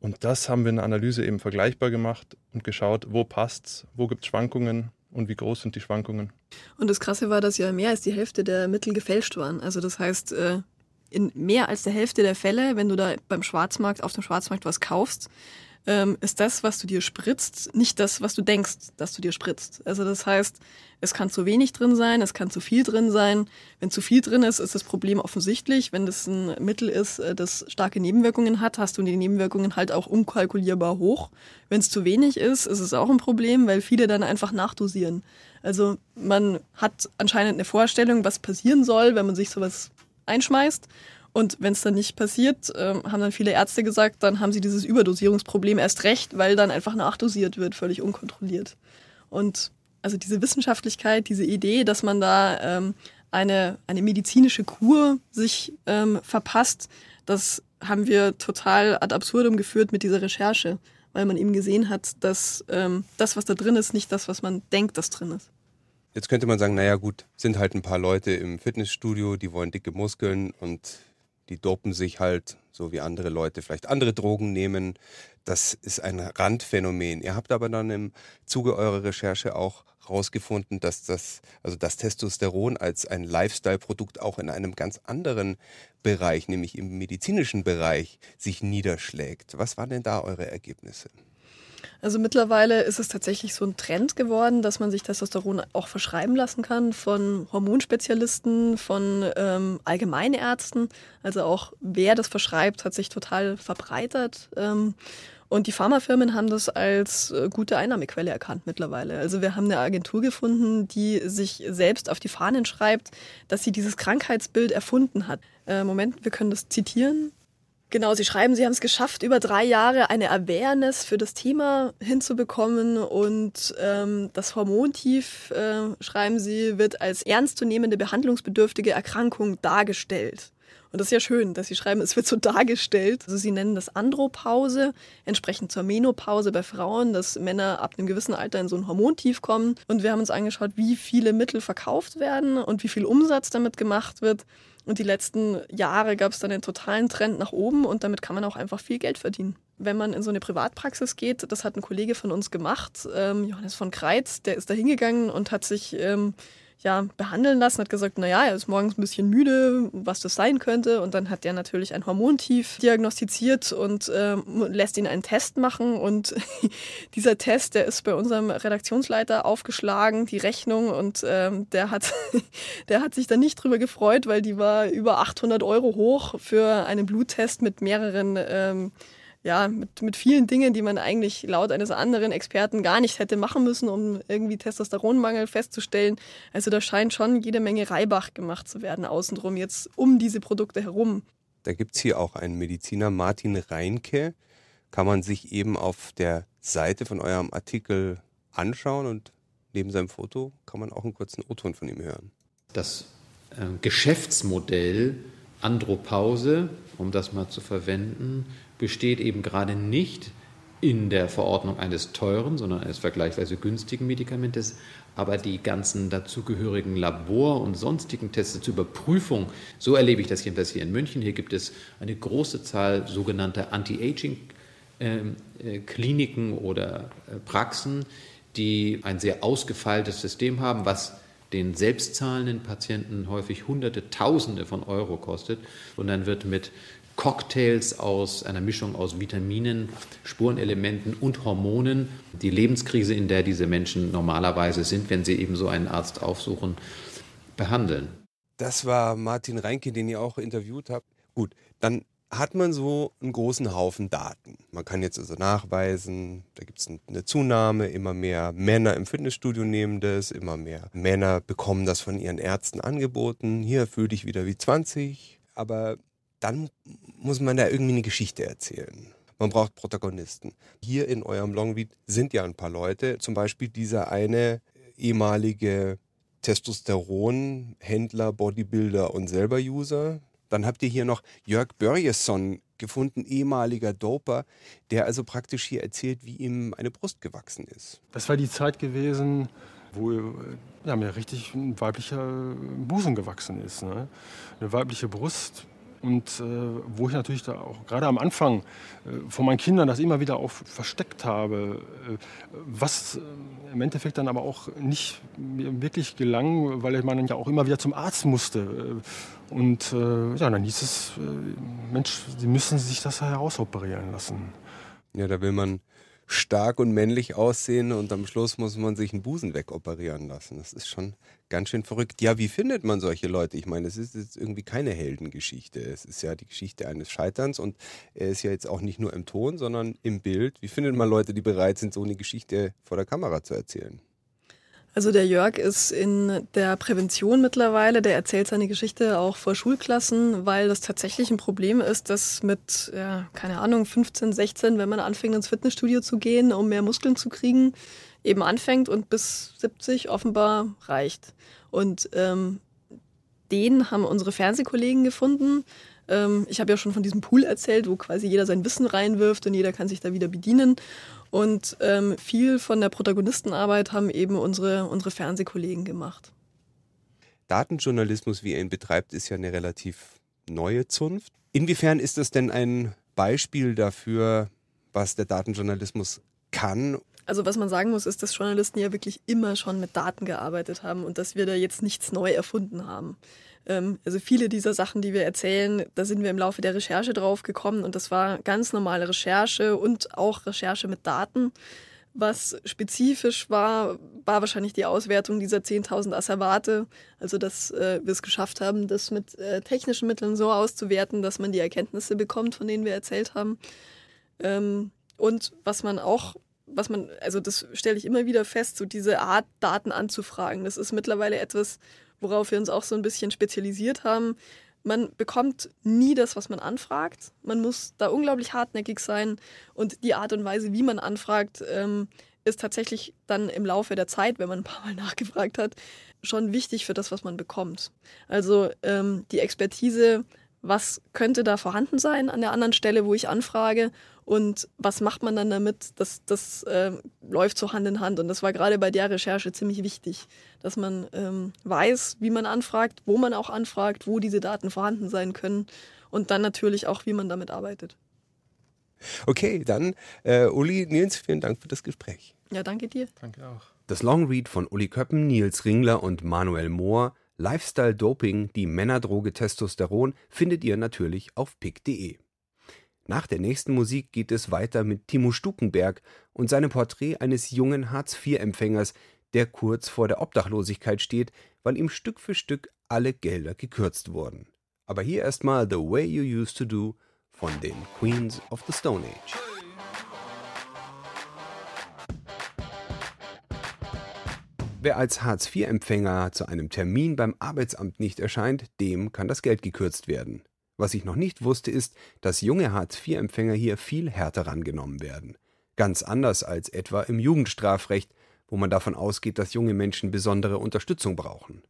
Und das haben wir in der Analyse eben vergleichbar gemacht und geschaut, wo passt's, wo gibt es Schwankungen und wie groß sind die Schwankungen. Und das Krasse war, dass ja mehr als die Hälfte der Mittel gefälscht waren. Also das heißt, äh, in mehr als der Hälfte der Fälle, wenn du da beim Schwarzmarkt, auf dem Schwarzmarkt was kaufst, ähm, ist das, was du dir spritzt, nicht das, was du denkst, dass du dir spritzt. Also das heißt, es kann zu wenig drin sein, es kann zu viel drin sein. Wenn zu viel drin ist, ist das Problem offensichtlich. Wenn das ein Mittel ist, äh, das starke Nebenwirkungen hat, hast du die Nebenwirkungen halt auch unkalkulierbar hoch. Wenn es zu wenig ist, ist es auch ein Problem, weil viele dann einfach nachdosieren. Also man hat anscheinend eine Vorstellung, was passieren soll, wenn man sich sowas einschmeißt. Und wenn es dann nicht passiert, äh, haben dann viele Ärzte gesagt, dann haben sie dieses Überdosierungsproblem erst recht, weil dann einfach nachdosiert wird, völlig unkontrolliert. Und also diese Wissenschaftlichkeit, diese Idee, dass man da ähm, eine, eine medizinische Kur sich ähm, verpasst, das haben wir total ad absurdum geführt mit dieser Recherche, weil man eben gesehen hat, dass ähm, das, was da drin ist, nicht das, was man denkt, das drin ist. Jetzt könnte man sagen, naja gut, sind halt ein paar Leute im Fitnessstudio, die wollen dicke Muskeln und die dopen sich halt, so wie andere Leute vielleicht andere Drogen nehmen. Das ist ein Randphänomen. Ihr habt aber dann im Zuge eurer Recherche auch herausgefunden, dass das, also das Testosteron als ein Lifestyle-Produkt auch in einem ganz anderen Bereich, nämlich im medizinischen Bereich, sich niederschlägt. Was waren denn da eure Ergebnisse? Also mittlerweile ist es tatsächlich so ein Trend geworden, dass man sich Testosteron auch verschreiben lassen kann von Hormonspezialisten, von ähm, Allgemeinärzten. Also auch wer das verschreibt, hat sich total verbreitert. Ähm, und die Pharmafirmen haben das als äh, gute Einnahmequelle erkannt mittlerweile. Also wir haben eine Agentur gefunden, die sich selbst auf die Fahnen schreibt, dass sie dieses Krankheitsbild erfunden hat. Äh, Moment, wir können das zitieren. Genau, Sie schreiben, Sie haben es geschafft, über drei Jahre eine Awareness für das Thema hinzubekommen und ähm, das Hormontief, äh, schreiben Sie, wird als ernstzunehmende behandlungsbedürftige Erkrankung dargestellt. Und das ist ja schön, dass Sie schreiben, es wird so dargestellt. Also Sie nennen das Andropause, entsprechend zur Menopause bei Frauen, dass Männer ab einem gewissen Alter in so ein Hormontief kommen. Und wir haben uns angeschaut, wie viele Mittel verkauft werden und wie viel Umsatz damit gemacht wird. Und die letzten Jahre gab es dann einen totalen Trend nach oben und damit kann man auch einfach viel Geld verdienen. Wenn man in so eine Privatpraxis geht, das hat ein Kollege von uns gemacht, ähm, Johannes von Kreitz, der ist da hingegangen und hat sich ähm, ja, behandeln lassen, hat gesagt, naja, er ist morgens ein bisschen müde, was das sein könnte. Und dann hat er natürlich ein Hormontief diagnostiziert und ähm, lässt ihn einen Test machen. Und dieser Test, der ist bei unserem Redaktionsleiter aufgeschlagen, die Rechnung. Und ähm, der, hat, der hat sich dann nicht drüber gefreut, weil die war über 800 Euro hoch für einen Bluttest mit mehreren ähm, ja, mit, mit vielen Dingen, die man eigentlich laut eines anderen Experten gar nicht hätte machen müssen, um irgendwie Testosteronmangel festzustellen. Also da scheint schon jede Menge Reibach gemacht zu werden außenrum jetzt um diese Produkte herum. Da gibt es hier auch einen Mediziner, Martin Reinke. Kann man sich eben auf der Seite von eurem Artikel anschauen und neben seinem Foto kann man auch einen kurzen O-Ton von ihm hören. Das äh, Geschäftsmodell Andropause, um das mal zu verwenden, besteht eben gerade nicht in der Verordnung eines teuren, sondern eines vergleichsweise günstigen Medikamentes, aber die ganzen dazugehörigen Labor- und sonstigen Tests zur Überprüfung, so erlebe ich das jedenfalls hier in München. Hier gibt es eine große Zahl sogenannter Anti-Aging-Kliniken oder äh, Praxen, die ein sehr ausgefeiltes System haben, was den selbstzahlenden Patienten häufig Hunderte, Tausende von Euro kostet. Und dann wird mit Cocktails aus einer Mischung aus Vitaminen, Spurenelementen und Hormonen. Die Lebenskrise, in der diese Menschen normalerweise sind, wenn sie eben so einen Arzt aufsuchen, behandeln. Das war Martin Reinke, den ihr auch interviewt habt. Gut, dann hat man so einen großen Haufen Daten. Man kann jetzt also nachweisen, da gibt es eine Zunahme, immer mehr Männer im Fitnessstudio nehmen das, immer mehr Männer bekommen das von ihren Ärzten angeboten. Hier fühle dich wieder wie 20. Aber dann muss man da irgendwie eine Geschichte erzählen. Man braucht Protagonisten. Hier in eurem Longread sind ja ein paar Leute, zum Beispiel dieser eine ehemalige Testosteron-Händler, Bodybuilder und selber User. Dann habt ihr hier noch Jörg Börjesson gefunden, ehemaliger Doper, der also praktisch hier erzählt, wie ihm eine Brust gewachsen ist. Das war die Zeit gewesen, wo ja, mir richtig ein weiblicher Busen gewachsen ist. Ne? Eine weibliche Brust, und äh, wo ich natürlich da auch gerade am Anfang äh, von meinen Kindern das immer wieder auch versteckt habe, äh, was äh, im Endeffekt dann aber auch nicht wirklich gelang, weil man dann ja auch immer wieder zum Arzt musste. Äh, und äh, ja, dann hieß es, Mensch, Sie müssen sich das herausoperieren lassen. Ja, da will man stark und männlich aussehen und am Schluss muss man sich einen Busen wegoperieren lassen. Das ist schon ganz schön verrückt. Ja, wie findet man solche Leute? Ich meine, es ist jetzt irgendwie keine Heldengeschichte. Es ist ja die Geschichte eines Scheiterns und er ist ja jetzt auch nicht nur im Ton, sondern im Bild. Wie findet man Leute, die bereit sind, so eine Geschichte vor der Kamera zu erzählen? Also der Jörg ist in der Prävention mittlerweile, der erzählt seine Geschichte auch vor Schulklassen, weil das tatsächlich ein Problem ist, dass mit, ja, keine Ahnung, 15, 16, wenn man anfängt ins Fitnessstudio zu gehen, um mehr Muskeln zu kriegen, eben anfängt und bis 70 offenbar reicht. Und ähm, den haben unsere Fernsehkollegen gefunden. Ähm, ich habe ja schon von diesem Pool erzählt, wo quasi jeder sein Wissen reinwirft und jeder kann sich da wieder bedienen. Und ähm, viel von der Protagonistenarbeit haben eben unsere, unsere Fernsehkollegen gemacht. Datenjournalismus, wie er ihn betreibt, ist ja eine relativ neue Zunft. Inwiefern ist das denn ein Beispiel dafür, was der Datenjournalismus kann? Also was man sagen muss, ist, dass Journalisten ja wirklich immer schon mit Daten gearbeitet haben und dass wir da jetzt nichts neu erfunden haben. Ähm, also viele dieser Sachen, die wir erzählen, da sind wir im Laufe der Recherche drauf gekommen und das war ganz normale Recherche und auch Recherche mit Daten. Was spezifisch war, war wahrscheinlich die Auswertung dieser 10.000 Asservate. Also, dass äh, wir es geschafft haben, das mit äh, technischen Mitteln so auszuwerten, dass man die Erkenntnisse bekommt, von denen wir erzählt haben. Ähm, und was man auch, was man, also das stelle ich immer wieder fest, so diese Art, Daten anzufragen. Das ist mittlerweile etwas, worauf wir uns auch so ein bisschen spezialisiert haben. Man bekommt nie das, was man anfragt. Man muss da unglaublich hartnäckig sein. Und die Art und Weise, wie man anfragt, ähm, ist tatsächlich dann im Laufe der Zeit, wenn man ein paar Mal nachgefragt hat, schon wichtig für das, was man bekommt. Also ähm, die Expertise, was könnte da vorhanden sein an der anderen Stelle, wo ich anfrage und was macht man dann damit? Das, das äh, läuft so Hand in Hand. Und das war gerade bei der Recherche ziemlich wichtig, dass man ähm, weiß, wie man anfragt, wo man auch anfragt, wo diese Daten vorhanden sein können und dann natürlich auch, wie man damit arbeitet. Okay, dann äh, Uli, Nils, vielen Dank für das Gespräch. Ja, danke dir. Danke auch. Das Longread von Uli Köppen, Nils Ringler und Manuel Mohr, Lifestyle Doping, die Männerdroge Testosteron, findet ihr natürlich auf pick.de. Nach der nächsten Musik geht es weiter mit Timo Stukenberg und seinem Porträt eines jungen Hartz-IV-Empfängers, der kurz vor der Obdachlosigkeit steht, weil ihm Stück für Stück alle Gelder gekürzt wurden. Aber hier erstmal The Way You Used to Do von den Queens of the Stone Age. Wer als Hartz-IV-Empfänger zu einem Termin beim Arbeitsamt nicht erscheint, dem kann das Geld gekürzt werden. Was ich noch nicht wusste, ist, dass junge Hartz-IV-Empfänger hier viel härter rangenommen werden. Ganz anders als etwa im Jugendstrafrecht, wo man davon ausgeht, dass junge Menschen besondere Unterstützung brauchen.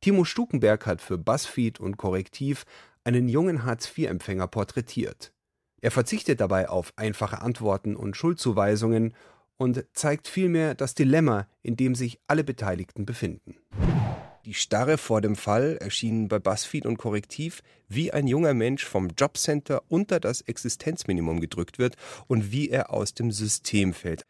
Timo Stukenberg hat für BuzzFeed und Korrektiv einen jungen Hartz-IV-Empfänger porträtiert. Er verzichtet dabei auf einfache Antworten und Schuldzuweisungen und zeigt vielmehr das Dilemma, in dem sich alle Beteiligten befinden. Die Starre vor dem Fall erschien bei BuzzFeed und Korrektiv, wie ein junger Mensch vom Jobcenter unter das Existenzminimum gedrückt wird und wie er aus dem System fällt.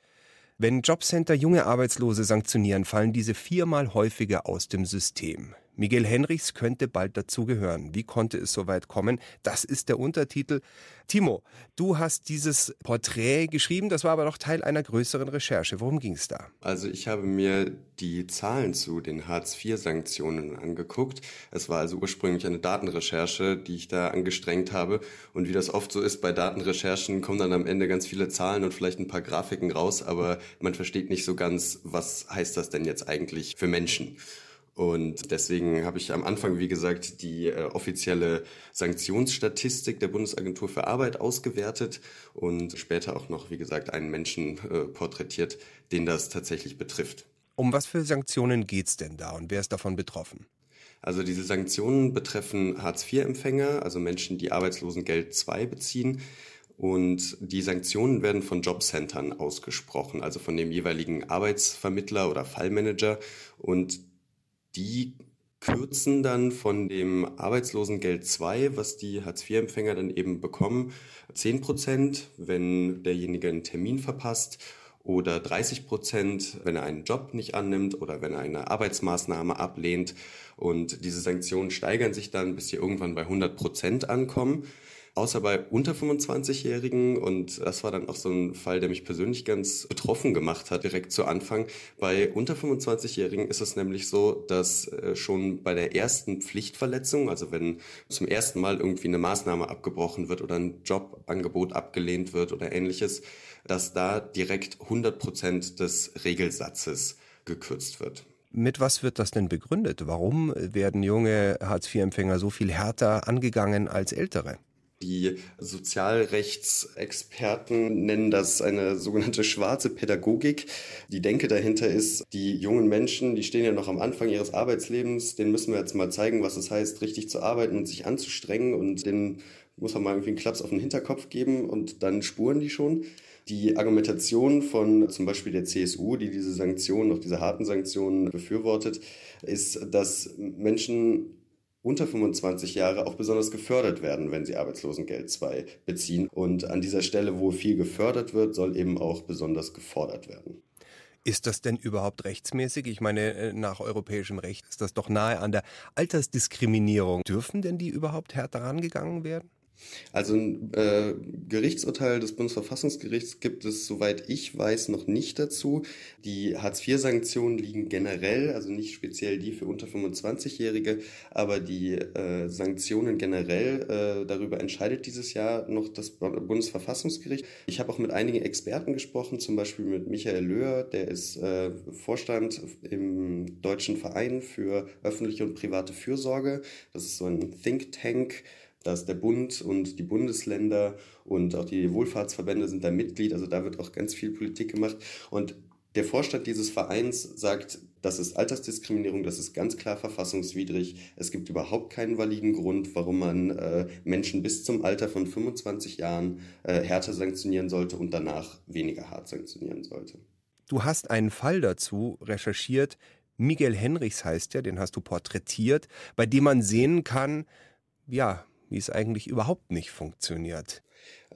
Wenn Jobcenter junge Arbeitslose sanktionieren, fallen diese viermal häufiger aus dem System. Miguel Henrichs könnte bald dazugehören. Wie konnte es so weit kommen? Das ist der Untertitel. Timo, du hast dieses Porträt geschrieben, das war aber doch Teil einer größeren Recherche. Worum ging es da? Also ich habe mir die Zahlen zu den Hartz-IV-Sanktionen angeguckt. Es war also ursprünglich eine Datenrecherche, die ich da angestrengt habe. Und wie das oft so ist bei Datenrecherchen, kommen dann am Ende ganz viele Zahlen und vielleicht ein paar Grafiken raus, aber man versteht nicht so ganz, was heißt das denn jetzt eigentlich für Menschen. Und deswegen habe ich am Anfang, wie gesagt, die äh, offizielle Sanktionsstatistik der Bundesagentur für Arbeit ausgewertet und später auch noch, wie gesagt, einen Menschen äh, porträtiert, den das tatsächlich betrifft. Um was für Sanktionen geht's denn da und wer ist davon betroffen? Also diese Sanktionen betreffen Hartz-IV-Empfänger, also Menschen, die Arbeitslosengeld II beziehen. Und die Sanktionen werden von Jobcentern ausgesprochen, also von dem jeweiligen Arbeitsvermittler oder Fallmanager. Und die kürzen dann von dem Arbeitslosengeld 2, was die Hartz-IV-Empfänger dann eben bekommen, 10 Prozent, wenn derjenige einen Termin verpasst oder 30 Prozent, wenn er einen Job nicht annimmt oder wenn er eine Arbeitsmaßnahme ablehnt. Und diese Sanktionen steigern sich dann, bis sie irgendwann bei 100 Prozent ankommen außer bei unter 25-Jährigen. Und das war dann auch so ein Fall, der mich persönlich ganz betroffen gemacht hat, direkt zu Anfang. Bei unter 25-Jährigen ist es nämlich so, dass äh, schon bei der ersten Pflichtverletzung, also wenn zum ersten Mal irgendwie eine Maßnahme abgebrochen wird oder ein Jobangebot abgelehnt wird oder ähnliches, dass da direkt 100 Prozent des Regelsatzes gekürzt wird. Mit was wird das denn begründet? Warum werden junge Hartz-IV-Empfänger so viel härter angegangen als ältere? Die Sozialrechtsexperten nennen das eine sogenannte schwarze Pädagogik. Die Denke dahinter ist, die jungen Menschen, die stehen ja noch am Anfang ihres Arbeitslebens, denen müssen wir jetzt mal zeigen, was es heißt, richtig zu arbeiten und sich anzustrengen und denen muss man mal irgendwie einen Klaps auf den Hinterkopf geben und dann spuren die schon. Die Argumentation von zum Beispiel der CSU, die diese Sanktionen, auch diese harten Sanktionen befürwortet, ist, dass Menschen unter 25 Jahre auch besonders gefördert werden, wenn sie Arbeitslosengeld 2 beziehen. Und an dieser Stelle, wo viel gefördert wird, soll eben auch besonders gefordert werden. Ist das denn überhaupt rechtsmäßig? Ich meine, äh, nach europäischem Recht ist das doch nahe an der Altersdiskriminierung. Dürfen denn die überhaupt härter rangegangen werden? Also ein äh, Gerichtsurteil des Bundesverfassungsgerichts gibt es, soweit ich weiß, noch nicht dazu. Die Hartz-IV-Sanktionen liegen generell, also nicht speziell die für unter 25-Jährige, aber die äh, Sanktionen generell, äh, darüber entscheidet dieses Jahr noch das Bundesverfassungsgericht. Ich habe auch mit einigen Experten gesprochen, zum Beispiel mit Michael Löhr, der ist äh, Vorstand im Deutschen Verein für öffentliche und private Fürsorge. Das ist so ein Think Tank dass der Bund und die Bundesländer und auch die Wohlfahrtsverbände sind da Mitglied. Also da wird auch ganz viel Politik gemacht. Und der Vorstand dieses Vereins sagt, das ist Altersdiskriminierung, das ist ganz klar verfassungswidrig. Es gibt überhaupt keinen validen Grund, warum man äh, Menschen bis zum Alter von 25 Jahren äh, härter sanktionieren sollte und danach weniger hart sanktionieren sollte. Du hast einen Fall dazu recherchiert. Miguel Henrichs heißt er, den hast du porträtiert, bei dem man sehen kann, ja, wie es eigentlich überhaupt nicht funktioniert.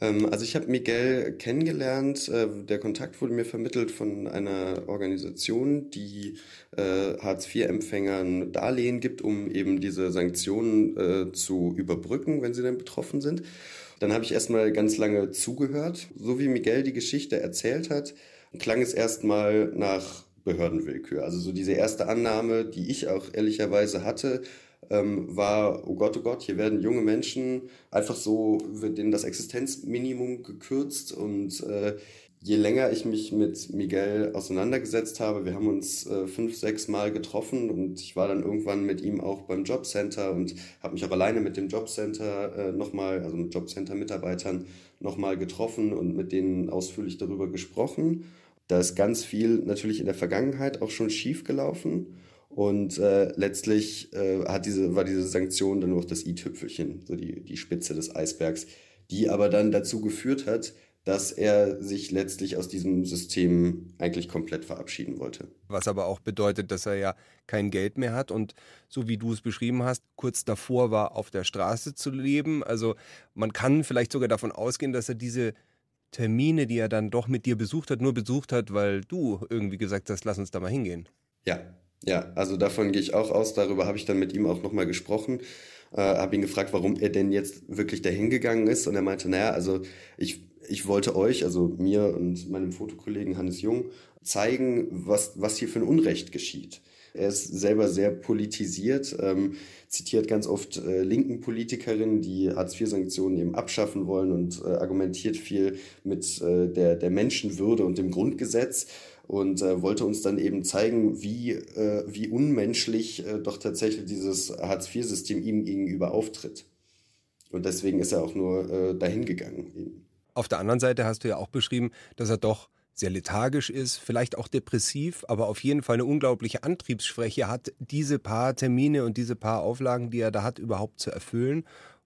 Ähm, also ich habe Miguel kennengelernt. Äh, der Kontakt wurde mir vermittelt von einer Organisation, die äh, Hartz-IV-Empfängern Darlehen gibt, um eben diese Sanktionen äh, zu überbrücken, wenn sie dann betroffen sind. Dann habe ich erstmal ganz lange zugehört. So wie Miguel die Geschichte erzählt hat, klang es erstmal nach Behördenwillkür. Also so diese erste Annahme, die ich auch ehrlicherweise hatte, ähm, war, oh Gott, oh Gott, hier werden junge Menschen einfach so, wird denen das Existenzminimum gekürzt und äh, je länger ich mich mit Miguel auseinandergesetzt habe, wir haben uns äh, fünf, sechs Mal getroffen und ich war dann irgendwann mit ihm auch beim Jobcenter und habe mich auch alleine mit dem Jobcenter äh, nochmal, also mit Jobcenter-Mitarbeitern nochmal getroffen und mit denen ausführlich darüber gesprochen. Da ist ganz viel natürlich in der Vergangenheit auch schon schief gelaufen. Und äh, letztlich äh, hat diese, war diese Sanktion dann nur noch das i-Tüpfelchen, so die, die Spitze des Eisbergs, die aber dann dazu geführt hat, dass er sich letztlich aus diesem System eigentlich komplett verabschieden wollte. Was aber auch bedeutet, dass er ja kein Geld mehr hat und so wie du es beschrieben hast, kurz davor war, auf der Straße zu leben. Also man kann vielleicht sogar davon ausgehen, dass er diese Termine, die er dann doch mit dir besucht hat, nur besucht hat, weil du irgendwie gesagt hast, lass uns da mal hingehen. Ja, ja, also davon gehe ich auch aus. Darüber habe ich dann mit ihm auch nochmal gesprochen. Äh, habe ihn gefragt, warum er denn jetzt wirklich dahin gegangen ist. Und er meinte, naja, also ich, ich wollte euch, also mir und meinem Fotokollegen Hannes Jung, zeigen, was, was hier für ein Unrecht geschieht. Er ist selber sehr politisiert, ähm, zitiert ganz oft äh, linken Politikerinnen, die Hartz-IV-Sanktionen eben abschaffen wollen und äh, argumentiert viel mit äh, der, der Menschenwürde und dem Grundgesetz und äh, wollte uns dann eben zeigen, wie, äh, wie unmenschlich äh, doch tatsächlich dieses Hartz-IV-System ihm gegenüber auftritt. Und deswegen ist er auch nur äh, dahin gegangen. Eben. Auf der anderen Seite hast du ja auch beschrieben, dass er doch sehr lethargisch ist, vielleicht auch depressiv, aber auf jeden Fall eine unglaubliche Antriebsschwäche hat, diese paar Termine und diese paar Auflagen, die er da hat, überhaupt zu erfüllen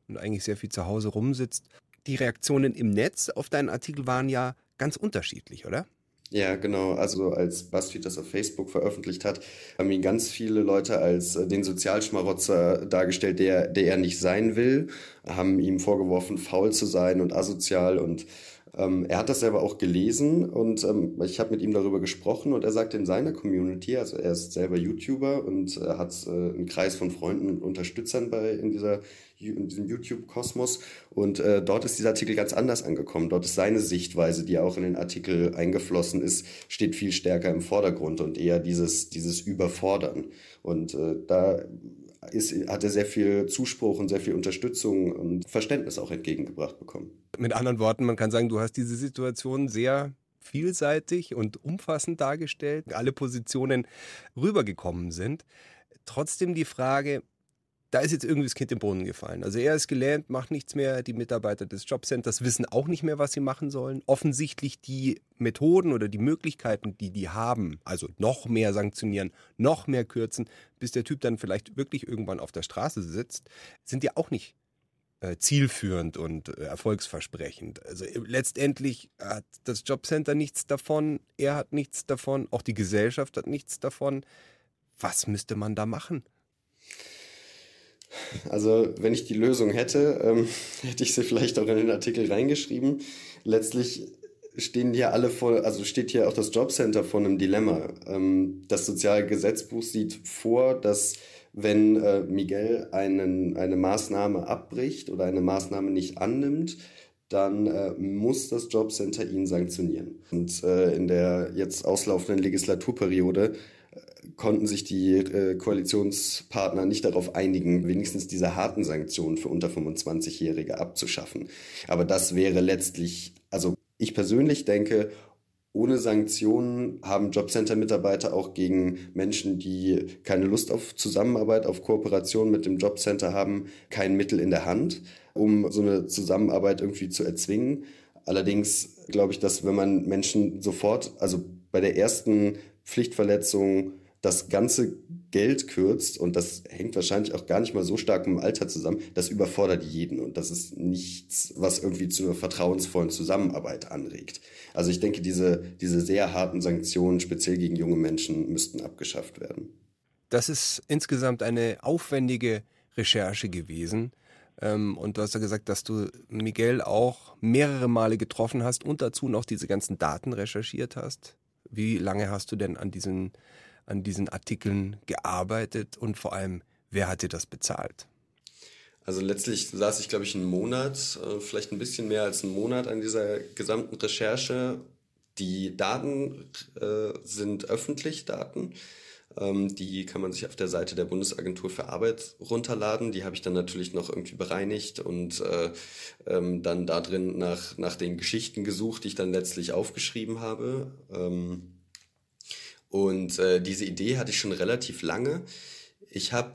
und eigentlich sehr viel zu Hause rumsitzt. Die Reaktionen im Netz auf deinen Artikel waren ja ganz unterschiedlich, oder? Ja, genau. Also als BuzzFeed das auf Facebook veröffentlicht hat, haben ihn ganz viele Leute als äh, den Sozialschmarotzer dargestellt, der, der er nicht sein will, haben ihm vorgeworfen, faul zu sein und asozial und ähm, er hat das selber auch gelesen und ähm, ich habe mit ihm darüber gesprochen und er sagt in seiner Community, also er ist selber YouTuber und äh, hat äh, einen Kreis von Freunden und Unterstützern bei in dieser diesem YouTube-Kosmos und äh, dort ist dieser Artikel ganz anders angekommen. Dort ist seine Sichtweise, die auch in den Artikel eingeflossen ist, steht viel stärker im Vordergrund und eher dieses dieses Überfordern und äh, da ist, hat er sehr viel Zuspruch und sehr viel Unterstützung und Verständnis auch entgegengebracht bekommen. Mit anderen Worten, man kann sagen, du hast diese Situation sehr vielseitig und umfassend dargestellt, alle Positionen rübergekommen sind. Trotzdem die Frage, da ist jetzt irgendwie das Kind im Brunnen gefallen. Also er ist gelähmt, macht nichts mehr. Die Mitarbeiter des Jobcenters wissen auch nicht mehr, was sie machen sollen. Offensichtlich die Methoden oder die Möglichkeiten, die die haben, also noch mehr sanktionieren, noch mehr kürzen, bis der Typ dann vielleicht wirklich irgendwann auf der Straße sitzt, sind ja auch nicht äh, zielführend und äh, erfolgsversprechend. Also äh, letztendlich hat das Jobcenter nichts davon, er hat nichts davon, auch die Gesellschaft hat nichts davon. Was müsste man da machen? Also wenn ich die Lösung hätte, ähm, hätte ich sie vielleicht auch in den Artikel reingeschrieben. Letztlich stehen hier alle vor, also steht hier auch das Jobcenter vor einem Dilemma. Ähm, das Sozialgesetzbuch sieht vor, dass wenn äh, Miguel einen, eine Maßnahme abbricht oder eine Maßnahme nicht annimmt, dann äh, muss das Jobcenter ihn sanktionieren. Und äh, in der jetzt auslaufenden Legislaturperiode konnten sich die äh, Koalitionspartner nicht darauf einigen, wenigstens diese harten Sanktionen für unter 25-Jährige abzuschaffen. Aber das wäre letztlich, also ich persönlich denke, ohne Sanktionen haben Jobcenter-Mitarbeiter auch gegen Menschen, die keine Lust auf Zusammenarbeit, auf Kooperation mit dem Jobcenter haben, kein Mittel in der Hand, um so eine Zusammenarbeit irgendwie zu erzwingen. Allerdings glaube ich, dass wenn man Menschen sofort, also bei der ersten Pflichtverletzung das ganze Geld kürzt, und das hängt wahrscheinlich auch gar nicht mal so stark mit dem Alter zusammen, das überfordert jeden und das ist nichts, was irgendwie zu einer vertrauensvollen Zusammenarbeit anregt. Also ich denke, diese, diese sehr harten Sanktionen, speziell gegen junge Menschen, müssten abgeschafft werden. Das ist insgesamt eine aufwendige Recherche gewesen. Ähm, und du hast ja gesagt, dass du Miguel auch mehrere Male getroffen hast und dazu noch diese ganzen Daten recherchiert hast. Wie lange hast du denn an diesen an diesen Artikeln gearbeitet und vor allem, wer hat dir das bezahlt? Also letztlich saß ich, glaube ich, einen Monat, äh, vielleicht ein bisschen mehr als einen Monat an dieser gesamten Recherche. Die Daten äh, sind öffentlich Daten. Ähm, die kann man sich auf der Seite der Bundesagentur für Arbeit runterladen. Die habe ich dann natürlich noch irgendwie bereinigt und äh, ähm, dann da drin nach, nach den Geschichten gesucht, die ich dann letztlich aufgeschrieben habe. Ähm, und äh, diese Idee hatte ich schon relativ lange. Ich habe,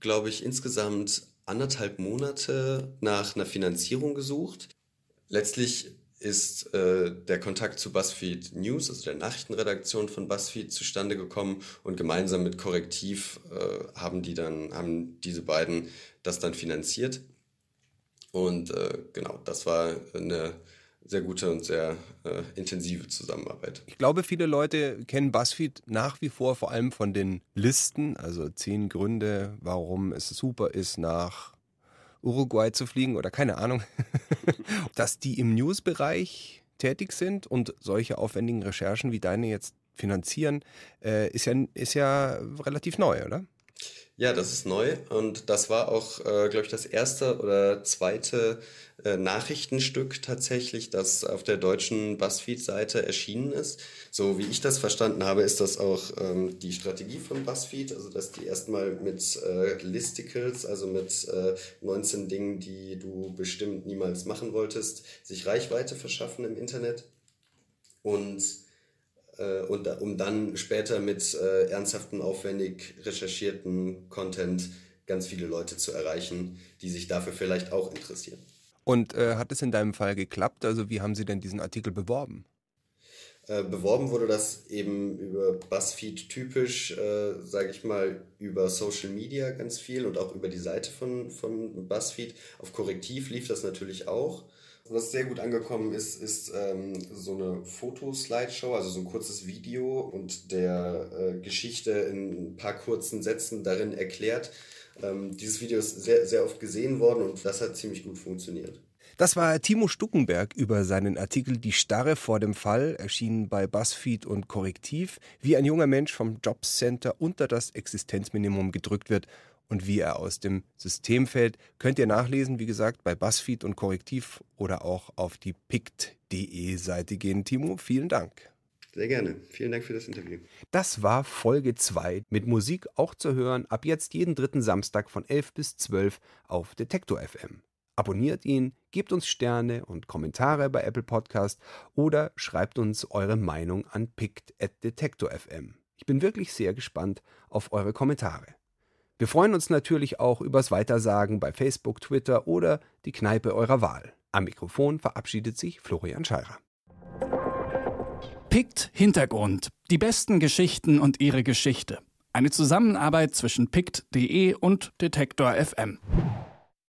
glaube ich, insgesamt anderthalb Monate nach einer Finanzierung gesucht. Letztlich ist äh, der Kontakt zu BuzzFeed News, also der Nachrichtenredaktion von BuzzFeed, zustande gekommen und gemeinsam mit Korrektiv äh, haben die dann, haben diese beiden das dann finanziert. Und äh, genau, das war eine sehr gute und sehr äh, intensive Zusammenarbeit. Ich glaube, viele Leute kennen BuzzFeed nach wie vor vor allem von den Listen, also zehn Gründe, warum es super ist, nach Uruguay zu fliegen oder keine Ahnung, dass die im News-Bereich tätig sind und solche aufwendigen Recherchen wie deine jetzt finanzieren, äh, ist, ja, ist ja relativ neu, oder? Ja, das ist neu und das war auch, äh, glaube ich, das erste oder zweite äh, Nachrichtenstück tatsächlich, das auf der deutschen BuzzFeed-Seite erschienen ist. So wie ich das verstanden habe, ist das auch ähm, die Strategie von BuzzFeed, also dass die erstmal mit äh, Listicles, also mit äh, 19 Dingen, die du bestimmt niemals machen wolltest, sich Reichweite verschaffen im Internet und äh, und um dann später mit äh, ernsthaften, aufwendig recherchierten Content ganz viele Leute zu erreichen, die sich dafür vielleicht auch interessieren. Und äh, hat es in deinem Fall geklappt? Also wie haben Sie denn diesen Artikel beworben? Äh, beworben wurde das eben über BuzzFeed typisch, äh, sage ich mal, über Social Media ganz viel und auch über die Seite von, von BuzzFeed. Auf Korrektiv lief das natürlich auch. Was sehr gut angekommen ist, ist ähm, so eine Fotoslideshow, also so ein kurzes Video und der äh, Geschichte in ein paar kurzen Sätzen darin erklärt. Ähm, dieses Video ist sehr, sehr oft gesehen worden und das hat ziemlich gut funktioniert. Das war Timo Stuckenberg über seinen Artikel Die Starre vor dem Fall, erschienen bei BuzzFeed und Korrektiv, wie ein junger Mensch vom Jobcenter unter das Existenzminimum gedrückt wird und wie er aus dem System fällt, könnt ihr nachlesen, wie gesagt, bei BuzzFeed und Korrektiv oder auch auf die pict.de Seite gehen. Timo, vielen Dank. Sehr gerne. Vielen Dank für das Interview. Das war Folge 2 mit Musik auch zu hören, ab jetzt jeden dritten Samstag von 11 bis 12 auf Detektor FM. Abonniert ihn, gebt uns Sterne und Kommentare bei Apple Podcast oder schreibt uns eure Meinung an pict.detektor.fm. Ich bin wirklich sehr gespannt auf eure Kommentare. Wir freuen uns natürlich auch übers Weitersagen bei Facebook, Twitter oder die Kneipe eurer Wahl. Am Mikrofon verabschiedet sich Florian Scheirer. Pict Hintergrund. Die besten Geschichten und ihre Geschichte. Eine Zusammenarbeit zwischen pict.de und Detektor FM.